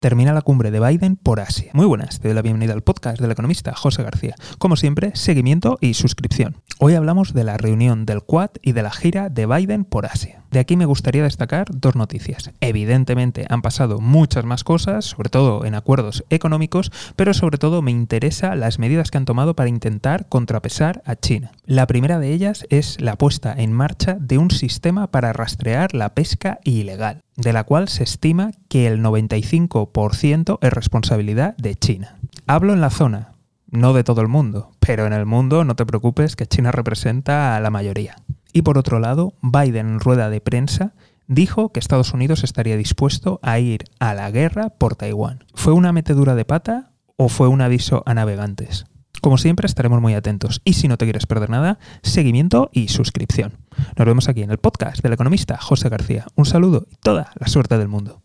termina la cumbre de Biden por Asia. Muy buenas, te doy la bienvenida al podcast del economista José García. Como siempre, seguimiento y suscripción. Hoy hablamos de la reunión del Quad y de la gira de Biden por Asia. De aquí me gustaría destacar dos noticias. Evidentemente han pasado muchas más cosas, sobre todo en acuerdos económicos, pero sobre todo me interesa las medidas que han tomado para intentar contrapesar a China. La primera de ellas es la puesta en marcha de un sistema para rastrear la pesca ilegal de la cual se estima que el 95% es responsabilidad de China. Hablo en la zona, no de todo el mundo, pero en el mundo no te preocupes que China representa a la mayoría. Y por otro lado, Biden en rueda de prensa dijo que Estados Unidos estaría dispuesto a ir a la guerra por Taiwán. ¿Fue una metedura de pata o fue un aviso a navegantes? Como siempre estaremos muy atentos y si no te quieres perder nada, seguimiento y suscripción. Nos vemos aquí en el podcast del economista José García. Un saludo y toda la suerte del mundo.